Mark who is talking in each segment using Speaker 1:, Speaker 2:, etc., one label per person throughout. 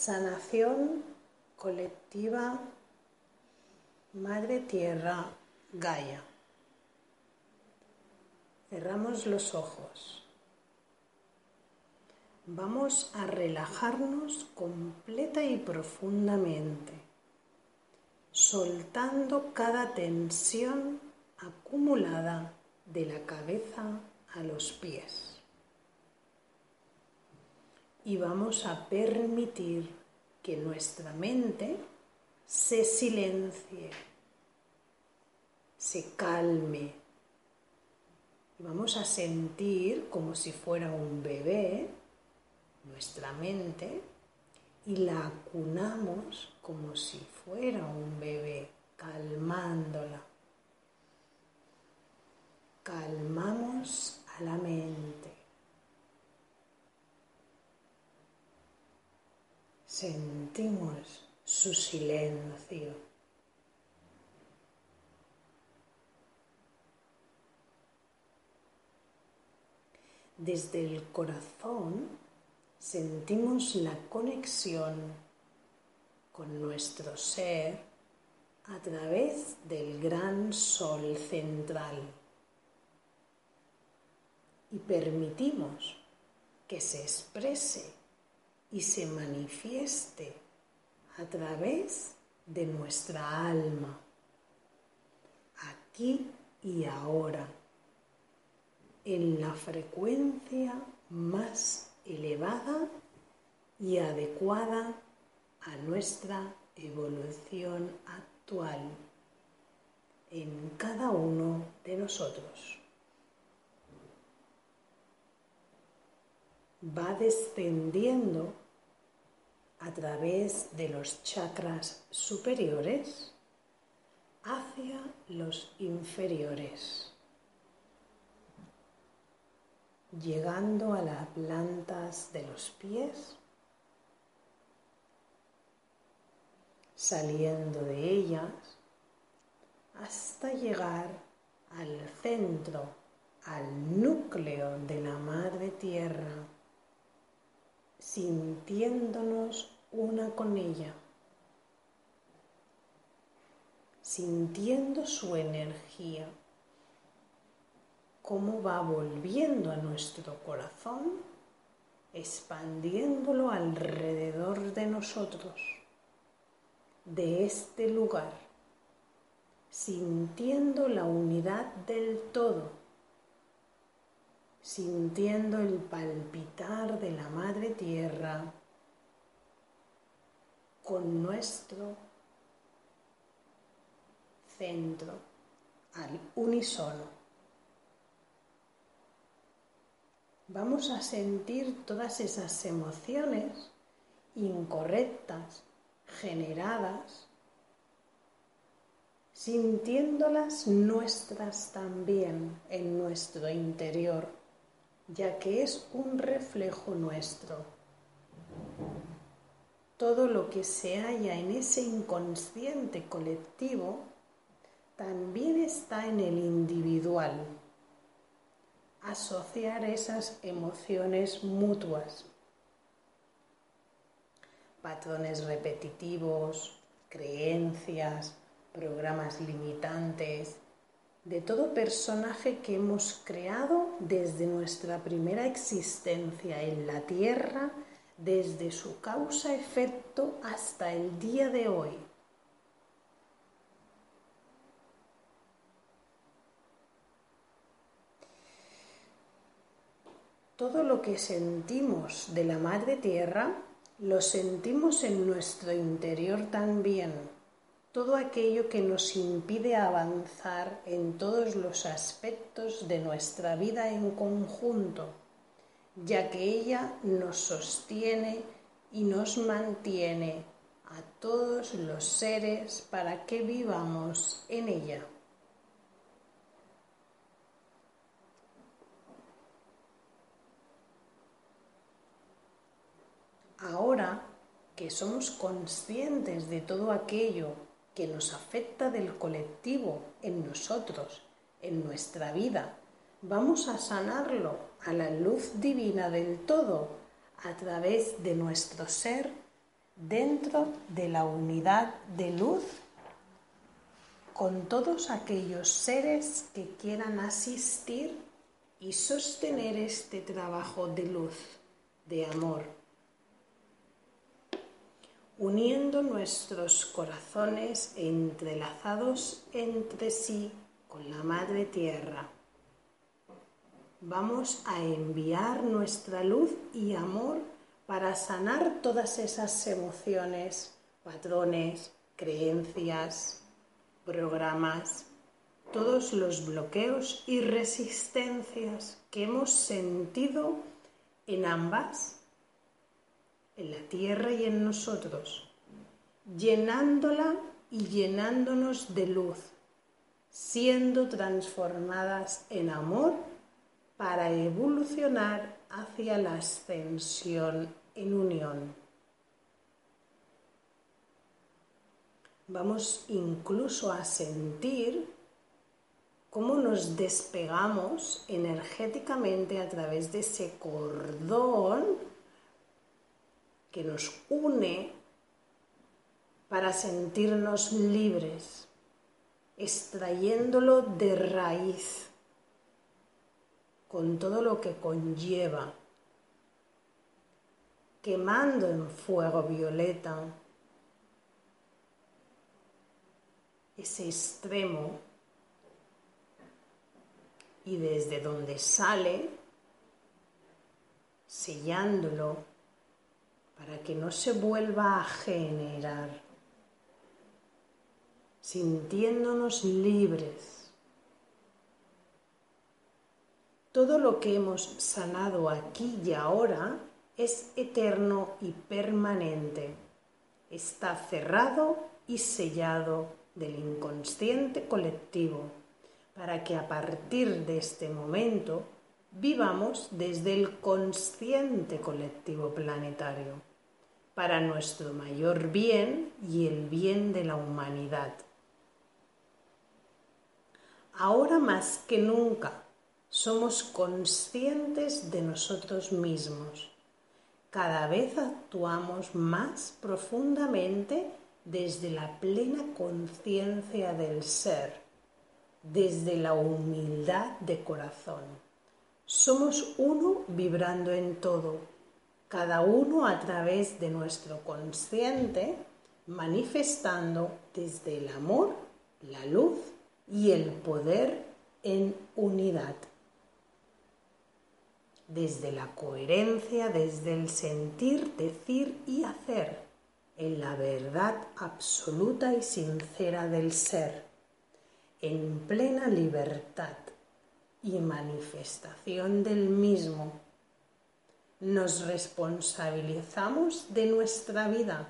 Speaker 1: Sanación colectiva Madre Tierra Gaia. Cerramos los ojos. Vamos a relajarnos completa y profundamente, soltando cada tensión acumulada de la cabeza a los pies y vamos a permitir que nuestra mente se silencie, se calme. Y vamos a sentir como si fuera un bebé nuestra mente y la acunamos como si fuera un bebé, calmándola. Calmamos a la mente. Sentimos su silencio. Desde el corazón sentimos la conexión con nuestro ser a través del gran sol central y permitimos que se exprese y se manifieste a través de nuestra alma, aquí y ahora, en la frecuencia más elevada y adecuada a nuestra evolución actual en cada uno de nosotros. Va descendiendo a través de los chakras superiores hacia los inferiores, llegando a las plantas de los pies, saliendo de ellas hasta llegar al centro, al núcleo de la madre tierra sintiéndonos una con ella, sintiendo su energía, cómo va volviendo a nuestro corazón, expandiéndolo alrededor de nosotros, de este lugar, sintiendo la unidad del todo sintiendo el palpitar de la madre tierra con nuestro centro al unísono. Vamos a sentir todas esas emociones incorrectas generadas, sintiéndolas nuestras también en nuestro interior ya que es un reflejo nuestro. Todo lo que se halla en ese inconsciente colectivo también está en el individual. Asociar esas emociones mutuas, patrones repetitivos, creencias, programas limitantes, de todo personaje que hemos creado desde nuestra primera existencia en la Tierra, desde su causa-efecto hasta el día de hoy. Todo lo que sentimos de la Madre Tierra lo sentimos en nuestro interior también todo aquello que nos impide avanzar en todos los aspectos de nuestra vida en conjunto, ya que ella nos sostiene y nos mantiene a todos los seres para que vivamos en ella. Ahora que somos conscientes de todo aquello que nos afecta del colectivo en nosotros, en nuestra vida. Vamos a sanarlo a la luz divina del todo a través de nuestro ser, dentro de la unidad de luz con todos aquellos seres que quieran asistir y sostener este trabajo de luz, de amor, uniendo nuestros corazones entrelazados entre sí con la Madre Tierra. Vamos a enviar nuestra luz y amor para sanar todas esas emociones, patrones, creencias, programas, todos los bloqueos y resistencias que hemos sentido en ambas, en la tierra y en nosotros, llenándola y llenándonos de luz, siendo transformadas en amor para evolucionar hacia la ascensión en unión. Vamos incluso a sentir cómo nos despegamos energéticamente a través de ese cordón que nos une para sentirnos libres, extrayéndolo de raíz, con todo lo que conlleva, quemando en fuego violeta ese extremo y desde donde sale, sellándolo para que no se vuelva a generar, sintiéndonos libres. Todo lo que hemos sanado aquí y ahora es eterno y permanente. Está cerrado y sellado del inconsciente colectivo para que a partir de este momento vivamos desde el consciente colectivo planetario, para nuestro mayor bien y el bien de la humanidad. Ahora más que nunca somos conscientes de nosotros mismos. Cada vez actuamos más profundamente desde la plena conciencia del ser desde la humildad de corazón. Somos uno vibrando en todo, cada uno a través de nuestro consciente, manifestando desde el amor, la luz y el poder en unidad. Desde la coherencia, desde el sentir, decir y hacer, en la verdad absoluta y sincera del ser en plena libertad y manifestación del mismo, nos responsabilizamos de nuestra vida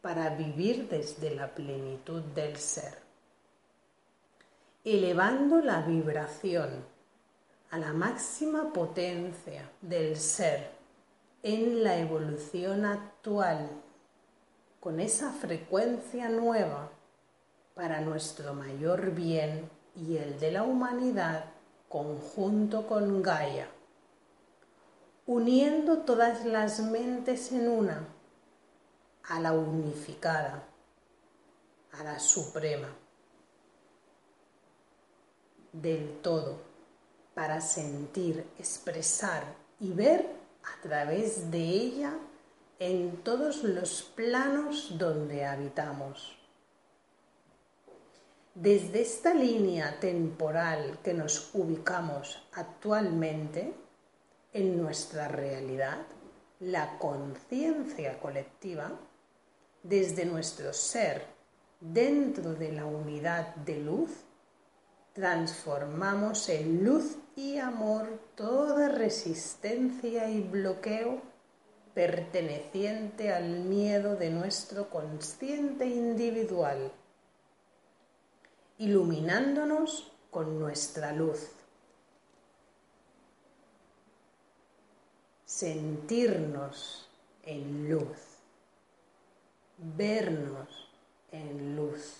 Speaker 1: para vivir desde la plenitud del ser, elevando la vibración a la máxima potencia del ser en la evolución actual, con esa frecuencia nueva para nuestro mayor bien y el de la humanidad conjunto con Gaia, uniendo todas las mentes en una, a la unificada, a la suprema, del todo, para sentir, expresar y ver a través de ella en todos los planos donde habitamos. Desde esta línea temporal que nos ubicamos actualmente en nuestra realidad, la conciencia colectiva, desde nuestro ser dentro de la unidad de luz, transformamos en luz y amor toda resistencia y bloqueo perteneciente al miedo de nuestro consciente individual iluminándonos con nuestra luz. Sentirnos en luz, vernos en luz.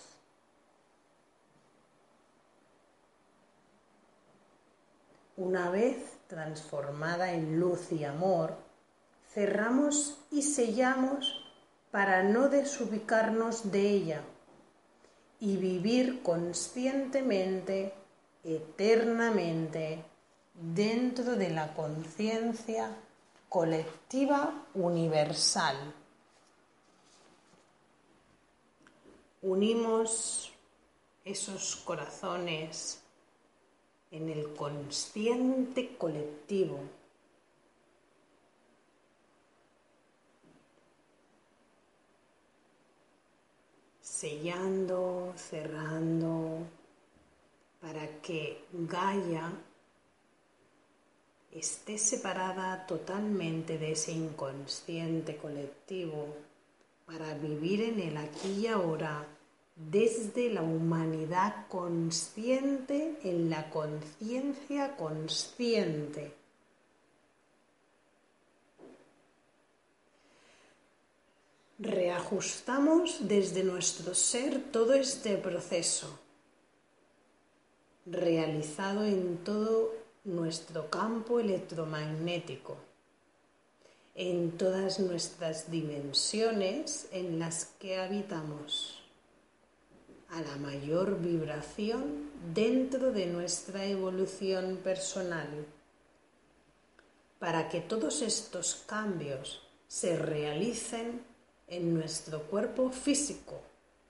Speaker 1: Una vez transformada en luz y amor, cerramos y sellamos para no desubicarnos de ella y vivir conscientemente, eternamente, dentro de la conciencia colectiva universal. Unimos esos corazones en el consciente colectivo. sellando, cerrando, para que Gaia esté separada totalmente de ese inconsciente colectivo para vivir en el aquí y ahora desde la humanidad consciente en la conciencia consciente. Reajustamos desde nuestro ser todo este proceso realizado en todo nuestro campo electromagnético, en todas nuestras dimensiones en las que habitamos. A la mayor vibración dentro de nuestra evolución personal, para que todos estos cambios se realicen en nuestro cuerpo físico,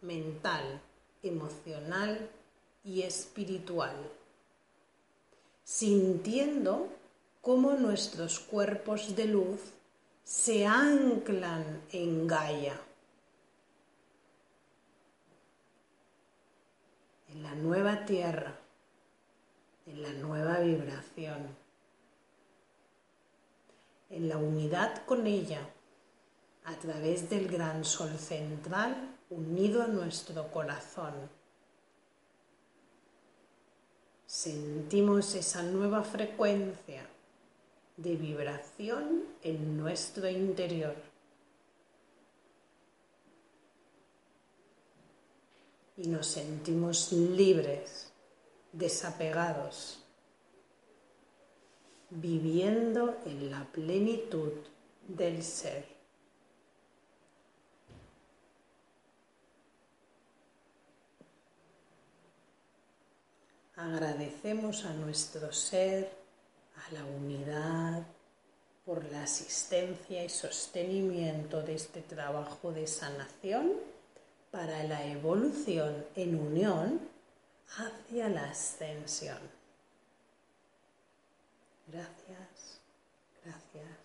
Speaker 1: mental, emocional y espiritual, sintiendo cómo nuestros cuerpos de luz se anclan en Gaia en la nueva tierra, en la nueva vibración, en la unidad con ella, a través del gran sol central unido a nuestro corazón. Sentimos esa nueva frecuencia de vibración en nuestro interior. y nos sentimos libres, desapegados, viviendo en la plenitud del ser. Agradecemos a nuestro ser, a la unidad, por la asistencia y sostenimiento de este trabajo de sanación para la evolución en unión hacia la ascensión. Gracias, gracias.